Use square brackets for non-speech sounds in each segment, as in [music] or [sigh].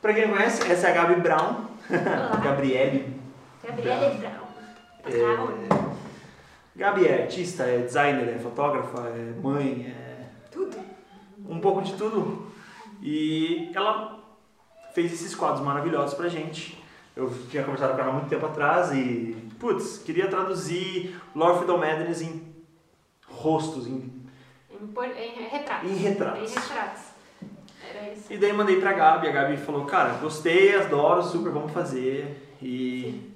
Pra quem não conhece, essa é a Gabi Brown. [laughs] Gabriele. Gabriele Brown. É, Gabi é artista, é designer, é fotógrafa, é mãe, é Tudo. um pouco de tudo. E ela fez esses quadros maravilhosos pra gente. Eu tinha conversado com ela há muito tempo atrás e, putz, queria traduzir Lord Freedom Madness em rostos, em, Em, por- em retratos. em retratos. Em retratos. E daí mandei pra Gabi, a Gabi falou, cara, gostei, adoro, super, vamos fazer. E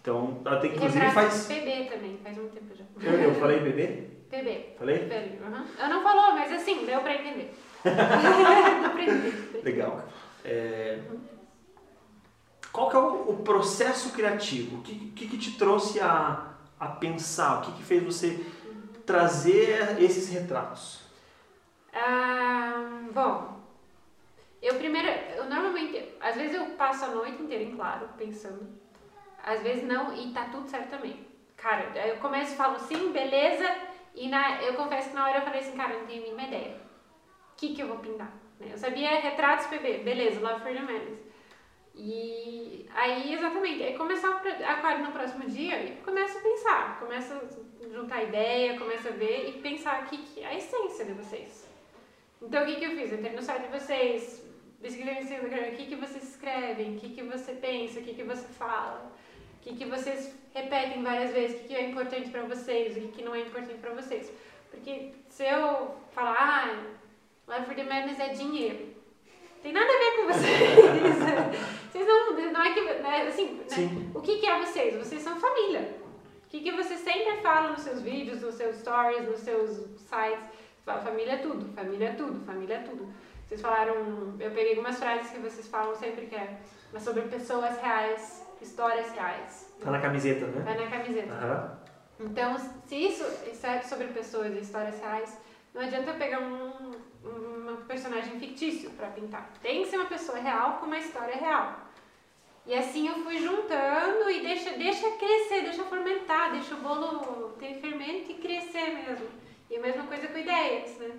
então, ela tem, E inclusive retratos faz. PB também, faz muito tempo já. Eu, eu falei bebê? PB. Falei? PB. Uhum. Eu não falou, mas assim, deu pra entender. [laughs] deu pra entender. Legal. É, Qual que é o, o processo criativo? O que, que, que te trouxe a, a pensar? O que, que fez você trazer esses retratos? Ah, bom, eu primeiro, eu normalmente, às vezes eu passo a noite inteira em claro, pensando. Às vezes não, e tá tudo certo também. Cara, eu começo e falo sim, beleza, e na, eu confesso que na hora eu falei assim, cara, eu não tenho a mínima ideia. O que que eu vou pintar? né? Eu sabia retratos PB, beleza, Love Madness. E aí, exatamente, aí começar pro- aquário no próximo dia e começa a pensar, começa a juntar ideia, começa a ver e pensar que, que é a essência de vocês. Então, o que, que eu fiz? Eu entrei no site de vocês, o que, que vocês escrevem, o que, que você pensa, o que, que você fala, o que, que vocês repetem várias vezes, o que, que é importante pra vocês, o que, que não é importante pra vocês. Porque se eu falar, ah, Life for the Madness é dinheiro, tem nada a ver com vocês. [laughs] vocês não, não é que, né, assim, né, o que, que é vocês? Vocês são família. O que, que você sempre fala nos seus vídeos, nos seus stories, nos seus sites? Família é tudo, família é tudo, família é tudo. Vocês falaram, eu peguei algumas frases que vocês falam sempre que é mas sobre pessoas reais, histórias reais. Tá na camiseta, né? Tá na camiseta. Aham. Então, se isso é sobre pessoas e histórias reais, não adianta eu pegar um, um personagem fictício para pintar. Tem que ser uma pessoa real com uma história real. E assim eu fui juntando e deixa, deixa crescer, deixa fermentar, deixa o bolo ter fermento e crescer mesmo. E a mesma coisa com ideias, né?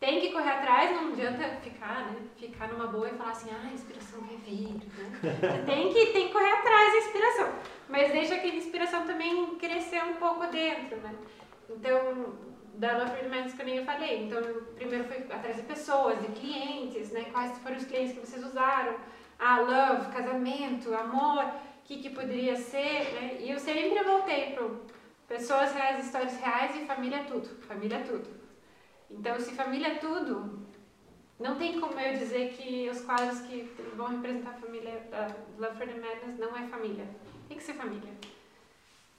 Tem que correr atrás, não adianta ficar, né? Ficar numa boa e falar assim, ah, a inspiração vai né? Você tem que, tem que correr atrás da inspiração. Mas deixa que a inspiração também crescer um pouco dentro, né? Então, da Love Madness que eu nem falei. Então, primeiro foi atrás de pessoas, de clientes, né? Quais foram os clientes que vocês usaram? Ah, love, casamento, amor, o que, que poderia ser, né? E eu sempre voltei pro pessoas reais, histórias reais e família é tudo. Família é tudo. Então, se família é tudo, não tem como eu dizer que os quadros que vão representar a família da Love for the Madness não é família. Tem que ser família.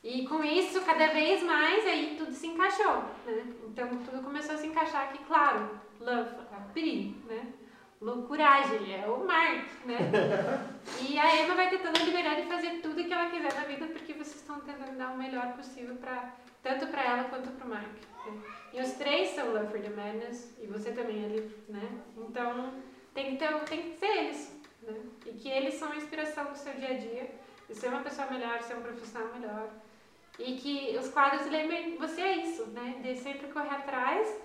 E com isso, cada vez mais, aí tudo se encaixou, né? Então, tudo começou a se encaixar aqui, claro. Love, a Pri, né? Loucuragem, é o Mark, né? E a Emma vai ter toda a de fazer tudo que ela quiser na vida, porque vocês estão tentando dar o melhor possível para tanto para ela quanto para o Mark. né? E os três são Love for the Madness, e você também ali, né? Então, tem que, ter, tem que ser eles, né? E que eles são a inspiração do seu dia a dia, de ser uma pessoa melhor, ser um profissional melhor. E que os quadros lembrem você é isso, né? De sempre correr atrás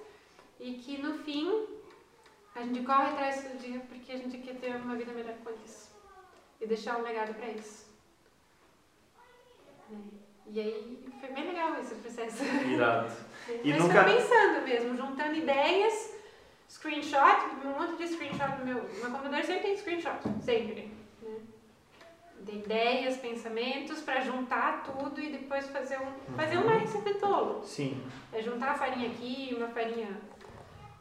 e que no fim a gente corre atrás todo dia porque a gente quer ter uma vida melhor com isso. E deixar um legado para isso. Né? E aí foi bem legal esse processo. Irado. [laughs] E Mas nunca- foi pensando mesmo, juntando ideias, screenshot, um monte de screenshot no meu. Meu computador sempre tem screenshot, sempre. Né? De ideias, pensamentos, para juntar tudo e depois fazer um. Fazer uma receita tolo. Sim. É juntar a farinha aqui, uma farinha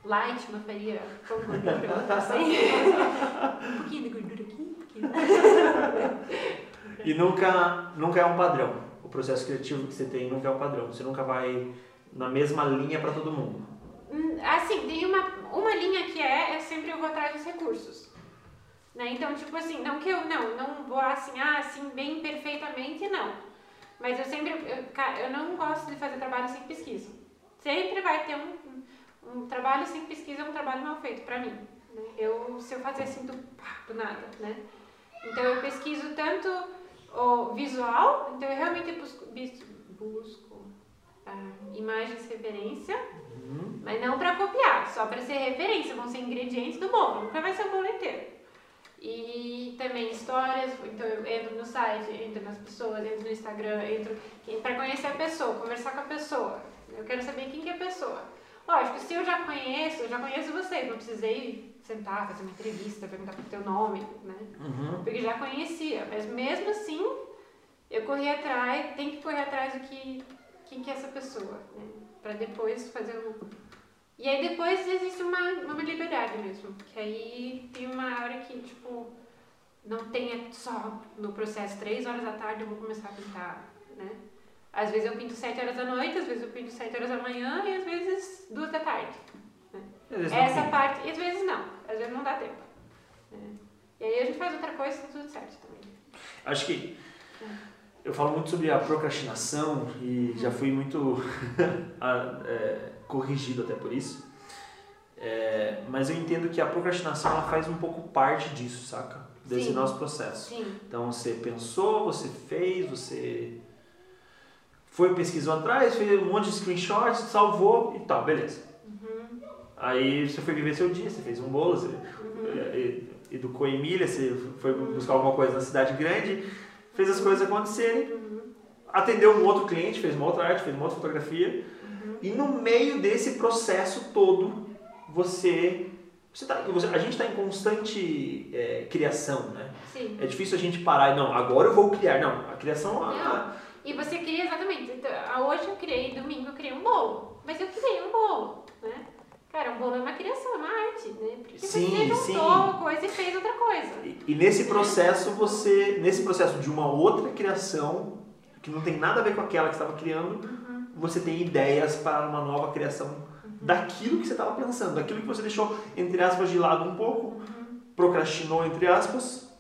light, uma farinha com [laughs] gordura, outra sem. um pouquinho de gordura aqui, um pouquinho. [laughs] E nunca, nunca é um padrão. O processo criativo que você tem nunca é um padrão. Você nunca vai na mesma linha para todo mundo. Hum, Assim, tem uma, uma linha que é, é sempre eu vou atrás dos recursos. Né? Então, tipo assim, não que eu não, não vou assim, ah, assim, bem perfeitamente, não. Mas eu sempre, eu, eu não gosto de fazer trabalho sem pesquisa. Sempre vai ter um, um, um trabalho sem pesquisa, um trabalho mal feito pra mim. Né? Eu, se eu fazer assim do, pá, do nada, né? Então eu pesquiso tanto o visual, então eu realmente busco, busco ah, imagens referência, Uhum. mas não para copiar, só para ser referência, vão ser ingredientes do bolo, nunca vai ser o bolo inteiro. E também histórias, então eu entro no site, entro nas pessoas, entro no Instagram, entro para conhecer a pessoa, conversar com a pessoa. Eu quero saber quem que é a pessoa. Lógico, se eu já conheço, eu já conheço você, não precisei sentar, fazer uma entrevista, perguntar pro teu nome, né? Uhum. Porque já conhecia, mas mesmo assim, eu corri atrás, tem que correr atrás do que quem que é essa pessoa, né? Para depois fazer um e aí depois existe uma, uma liberdade mesmo, que aí tem uma hora que, tipo, não tenha só no processo três horas da tarde eu vou começar a pintar, né? Às vezes eu pinto sete horas da noite, às vezes eu pinto sete horas da manhã e às vezes duas da tarde. Né? Essa parte, e às vezes não, às vezes não dá tempo. Né? E aí a gente faz outra coisa e tá tudo certo também. Acho que eu falo muito sobre a procrastinação e já fui muito [laughs] é, corrigido até por isso. É, mas eu entendo que a procrastinação ela faz um pouco parte disso, saca? Desse Sim. nosso processo. Sim, Então você pensou, você fez, você foi, pesquisou atrás, fez um monte de screenshots, salvou e tal, beleza. Aí você foi viver seu dia, você fez um bolo, você eh, educou a Emília, você foi buscar alguma coisa na cidade grande, fez as coisas acontecerem, atendeu um outro cliente, fez uma outra arte, fez uma outra fotografia, e no meio desse processo todo, você. você, tá, a gente está em constante eh, criação, né? sim. É difícil a gente parar e não, agora eu vou criar. Não, a criação. ah, E você cria exatamente. Então, hoje eu criei, domingo eu criei um bolo. Mas eu criei um bolo, né? Cara, um bolo é uma criação, é uma arte, né? Porque Sim, você juntou sim. uma coisa e fez outra coisa. E, e nesse processo você, nesse processo de uma outra criação que não tem nada a ver com aquela que você estava criando, você tem ideias para uma nova criação daquilo que você estava pensando, daquilo que você deixou entre aspas de lado um pouco, procrastinou entre aspas,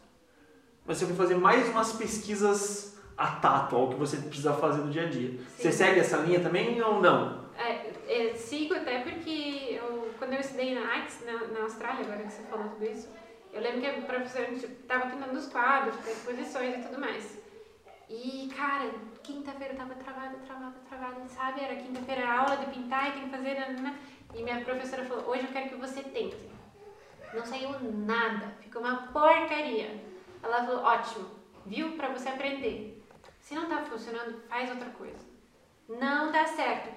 mas você foi fazer mais umas pesquisas a tato ao que você precisa fazer no dia a dia. Você segue essa linha também ou não? É, é, sigo até porque eu, quando eu estudei na artes na, na Austrália, agora que você falou tudo isso, eu lembro que a professora estava pintando os quadros, para exposições e tudo mais. E, cara, quinta-feira eu tava travada, travada, travada, sabe? Era quinta-feira aula de pintar e tem que fazer. nanana. E minha professora falou: hoje eu quero que você tente. Não saiu nada, ficou uma porcaria. Ela falou: ótimo, viu? Pra você aprender. Se não tá funcionando, faz outra coisa. Não dá certo.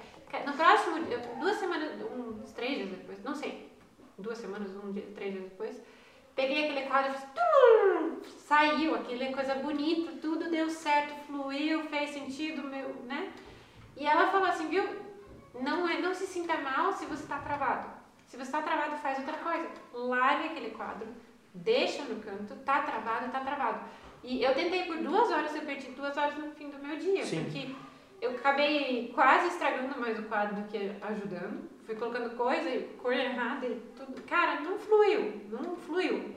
No próximo, duas semanas, uns três dias depois, não sei, duas semanas, um dia, três dias depois, peguei aquele quadro e fiz, saiu, aquele coisa bonita, tudo deu certo, fluiu, fez sentido, meu, né? E ela falou assim, viu, não, é, não se sinta mal se você está travado. Se você está travado, faz outra coisa. Larga aquele quadro, deixa no canto, tá travado, tá travado. E eu tentei por duas horas, eu perdi duas horas no fim do meu dia, Sim. porque eu acabei quase estragando mais o quadro do que ajudando. Fui colocando coisa, cor errada e tudo. Cara, não fluiu, não fluiu.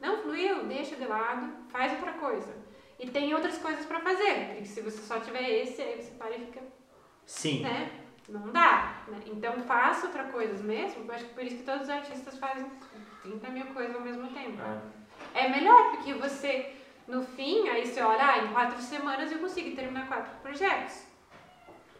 Não fluiu, deixa de lado, faz outra coisa. E tem outras coisas pra fazer, porque se você só tiver esse, aí você para e fica Sim. né? Não dá. Né? Então faça outra coisa mesmo. Eu acho que por isso que todos os artistas fazem 30 mil coisas ao mesmo tempo. É. É melhor, porque você, no fim, aí você olha, ah, em quatro semanas eu consigo terminar quatro projetos.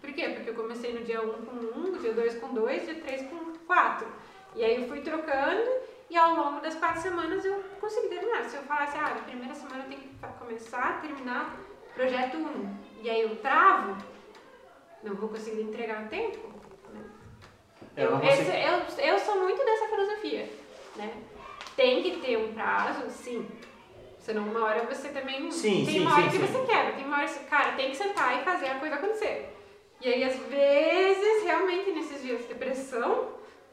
Por quê? Porque eu comecei no dia 1 um com 1, um, no dia 2 com 2, dia 3 com 4. E aí eu fui trocando e ao longo das quatro semanas eu consegui terminar. Se eu falasse, ah, na primeira semana eu tenho que começar a terminar projeto 1, um, e aí eu travo, não vou conseguir entregar a tempo. né? Eu, você- esse- eu, eu sou muito dessa filosofia, né? Tem que ter um prazo, sim. Senão uma hora você também. Sim, tem sim, uma hora sim, que sim. você quebra, tem uma hora que você, cara, tem que sentar e fazer a coisa acontecer. E aí, às vezes, realmente, nesses dias de depressão,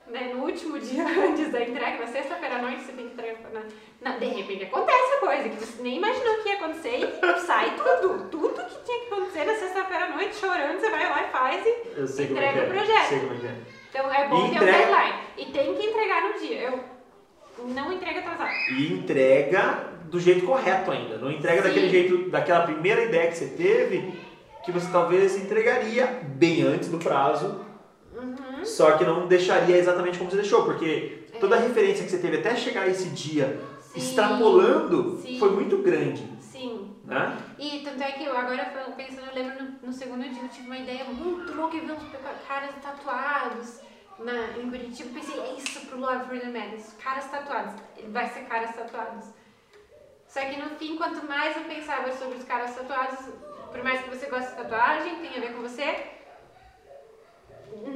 né, no último [laughs] dia antes da entrega, na sexta-feira à noite, você tem que entregar. Na, na- de repente acontece a coisa que você nem imaginou que ia acontecer e sai tudo. Tudo que tinha que acontecer na sexta-feira à noite, chorando, você vai lá e faz e é entrega é. o projeto. Sei como é é. então é bom E ter um entrega- deadline. E tem que entregar no dia. Eu não entrega atrasado. E entrega do jeito correto ainda. Não entrega Sim. daquele jeito, daquela primeira ideia que você teve, que você talvez entregaria bem antes do prazo, Uhum. só que não deixaria exatamente como você deixou, porque toda a É. referência que você teve até chegar a esse dia, Sim. extrapolando, Sim. foi muito grande. Sim. Né? E tanto é que eu agora pensando, eu lembro no, no segundo dia eu tive uma ideia muito louca e vi uns caras tatuados na, em Curitiba. Pensei, é isso pro Love for the Madness, caras tatuados. Vai ser caras tatuados. Só que no fim, quanto mais eu pensava sobre os caras tatuados, por mais que você goste de tatuagem, tem a ver com você,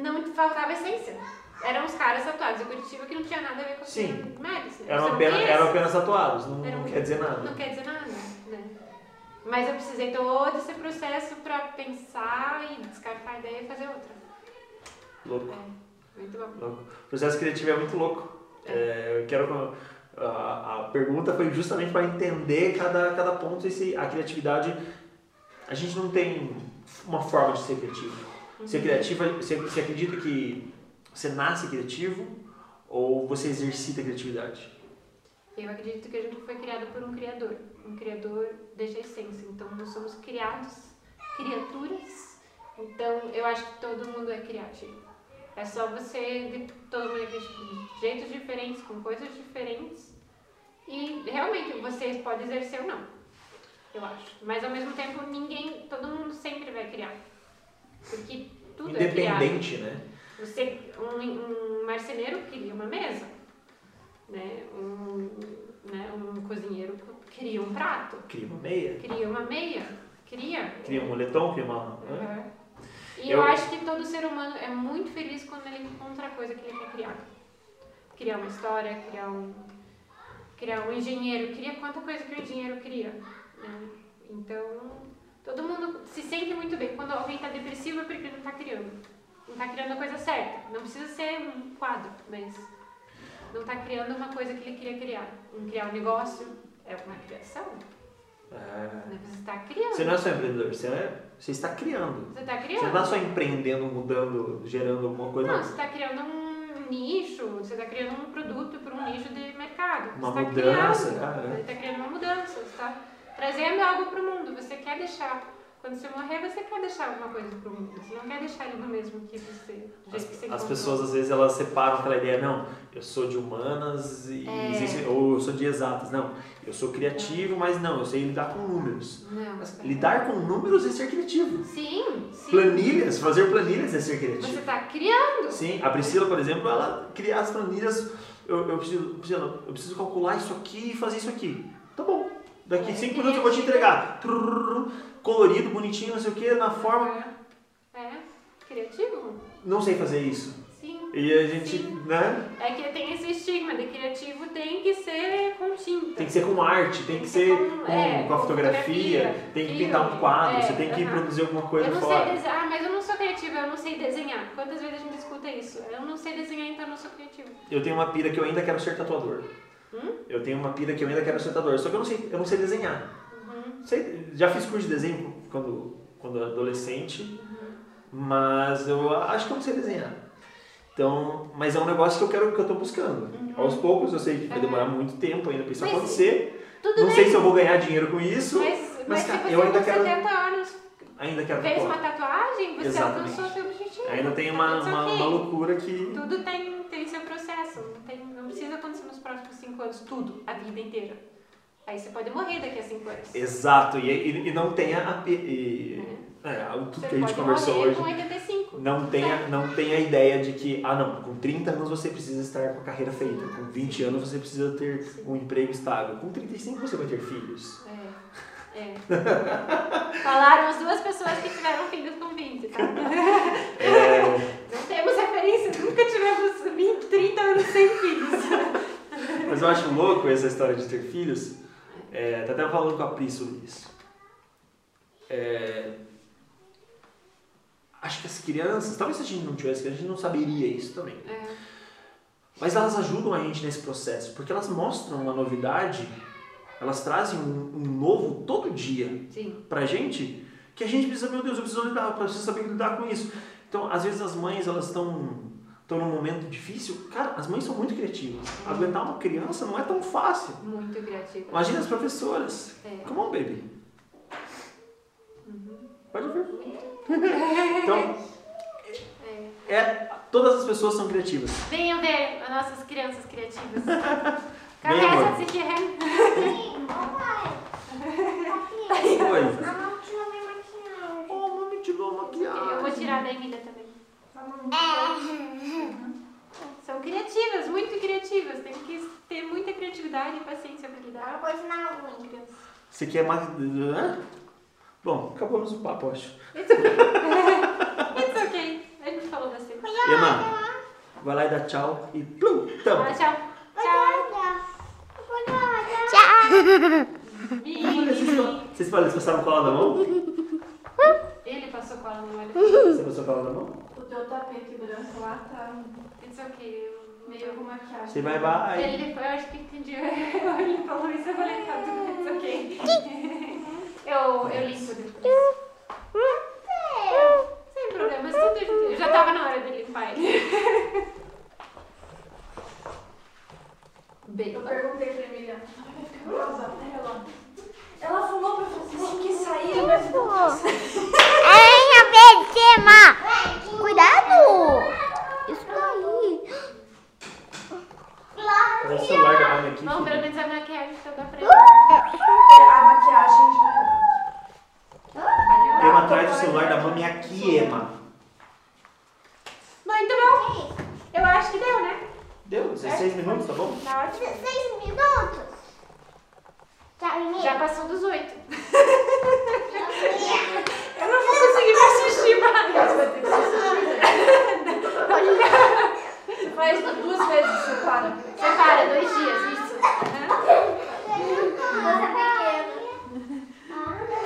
não faltava essência. Eram os caras tatuados em Curitiba que não tinha nada a ver com Sim. o Madison. Eram São apenas, eram apenas tatuados, não, Eram- não quer dizer nada. Não quer dizer nada, né? Mas eu precisei todo esse processo pra pensar e descartar a ideia e fazer outra. Louco. É, muito bom. louco. O processo criativo é muito louco. É, eu quero. A, a pergunta foi justamente para entender cada, cada ponto. E se a criatividade. A gente não tem uma forma de ser criativo. Ser criativa, você, você acredita que você nasce criativo ou você exercita a criatividade? Eu acredito que a gente foi criado por um criador. Um criador desde a essência. Então nós somos criados, criaturas. Então eu acho que todo mundo é criativo. É só você, é criativo de jeitos diferentes, com coisas diferentes. E realmente você pode exercer ou não. Eu acho. Mas ao mesmo tempo ninguém, todo mundo sempre vai criar. Porque tudo é criado. Independente, né? Você, um, um marceneiro cria uma mesa, né? Um, né? um cozinheiro cria um prato, Cria uma meia, cria uma meia, cria. cria um moletom, cria uma. Uhum. E Eu- eu... acho que todo ser humano é muito feliz quando ele encontra a coisa que ele quer criar. Criar uma história, criar um, criar um engenheiro, cria quanta coisa que o engenheiro cria. né? Então, todo mundo se sente muito bem. Quando alguém está depressivo é porque não está criando. Não está criando a coisa certa. Não precisa ser um quadro, mas não está criando uma coisa que ele queria criar. Criar um negócio é uma criação. É. Você está criando. Você não é só empreendedor, você, é, você está criando. Você está Você criando. não está só empreendendo, mudando, gerando alguma coisa. Não, você está criando um nicho, você está criando um produto para um nicho de mercado. Uma você tá mudança, criando, cara. Você está criando uma mudança, você está trazendo algo para o mundo. Você quer deixar, quando você morrer, você quer deixar alguma coisa para o mundo. Você não quer deixar ele no mesmo que você, jeito que você As, as pessoas às vezes elas separam aquela ideia, não, eu sou de humanas e É. existe- ou eu sou de exatas, não, eu sou criativo, mas não, eu sei lidar com números. Não. Mas lidar com números é ser criativo. Sim, sim. Planilhas, fazer planilhas é ser Você criativo. está criando. Sim, a Priscila, por exemplo, ela cria as planilhas, eu, eu, preciso, Priscila, eu preciso calcular isso aqui e fazer isso aqui. Daqui É, cinco minutos eu vou te entregar. Trrr, colorido, bonitinho, não sei o que, na forma. É, criativo. Não sei fazer isso. Sim. E a gente, Sim. né? É que tem esse estigma de criativo tem que ser com tinta. Tem que ser com arte, tem que ser com, é, com a com fotografia, fotografia, tem que pintar um quadro, é, você tem que aham. produzir alguma coisa eu não fora. sei ah, mas eu não sou criativa, eu não sei desenhar. Quantas vezes a gente escuta isso? Eu não sei desenhar, então eu não sou criativa. Eu tenho uma pira que eu ainda quero ser tatuador. Hum? Eu tenho uma pira que eu ainda quero ser tatuador, só que eu não sei, eu não sei desenhar. Uhum. Sei- já fiz curso de desenho quando, quando adolescente, Uhum. mas eu acho que eu não sei desenhar. Então, mas é um negócio que eu quero que eu tô buscando. Uhum. Aos poucos eu sei que vai Uhum. demorar muito tempo ainda pra isso Mas acontecer. Não bem. sei se eu vou ganhar dinheiro com isso. Mas, mas, mas, cara, você eu ainda com quero- 70 anos Ainda quero fez tatuar. uma tatuagem, você Exatamente. alcançou seu objetivo. Ainda tem uma, uma, uma loucura que. Tudo tem, tem seu processo. Não, tem, não precisa acontecer 5 anos, tudo, a vida inteira. Aí você pode morrer daqui a 5 anos. Exato, e, e, e não tenha a, e, é, tudo Você que a gente conversou hoje. com 85. Não tenha, não tenha a ideia de que, ah não, com 30 anos você precisa estar com a carreira feita, com 20 anos você precisa ter um emprego estável, com 35 você vai ter filhos. É. É. [laughs] Falaram as duas pessoas que tiveram filhos com 20, tá? [laughs] É, Não temos referência, nunca tivemos 20, 30 anos sem filhos. Mas eu acho louco essa história de ter filhos. É, tá até falando com a Pri sobre isso. É, acho que as crianças, talvez se a gente não tivesse a gente não saberia isso também. É. Mas elas ajudam a gente nesse processo, porque elas mostram uma novidade, elas trazem um, um novo todo dia Sim. pra gente, que a gente precisa, meu Deus, eu preciso lidar, eu preciso saber lidar com isso. Então, às vezes as mães, elas estão estão num momento difícil. Cara, as mães são muito criativas. Aguentar uma criança não é tão fácil. Muito criativa. Imagina as professoras. É. Come on, baby. Uhum. Pode ver. [laughs] Então, É. é, todas as pessoas são criativas. Venham ver as nossas crianças criativas. [laughs] Amor. Cabeça de Kirren. Oi. A que não vem maquiagem. Oh, mami tirou a maquiagem. Eu vou tirar da Emília também. É. São criativas, muito criativas. Tem que ter muita criatividade e paciência pra lidar. Agora vou ensinar unha. Você quer mais. Hã? Bom, acabamos o papo, acho. It's okay. [laughs] It's okay. A gente falou bastante. Ema, vai lá e dá tchau e plum, Fala tampa. tchau. Tchau. Tchau. Vocês passaram cola na mão? Ele passou cola no olho. Você passou cola na mão? O teu tapete branco lá tá It's okay. Eu meio com maquiagem. Você vai, vai. Ele, eu acho que entendi. [laughs] Ele falou isso, eu falei, tá tudo it's ok. [laughs] Eu, eu limpo depois. Sem problemas, tudo. Eu já tava na hora de limpar ele. Bem, Eu perguntei pra Emília, ela vai ficar brava dela. Ela falou pra Francisco que sair, mas Ei, a Benzema! Cuidado! Isso aí. Cadê o celular da mãe aqui? Bom, pelo filho? menos a maquiagem tá da frente. a maquiagem já. Ema atrás do celular da mãe aqui, Ema. Muito bom. Eu acho que deu, né? Deu? 16 minutos, tá bom? Tá ótimo. 16 minutos. Emília. Já passou dos oito. Eu não vou conseguir me assistir mais. Vai ter que se Você faz duas vezes, você para. Separa, dois dias, isso. Aham.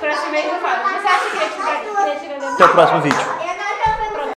Próximo mês eu falo. Você acha que eu ia tirar, ia tirar Até o próximo vídeo.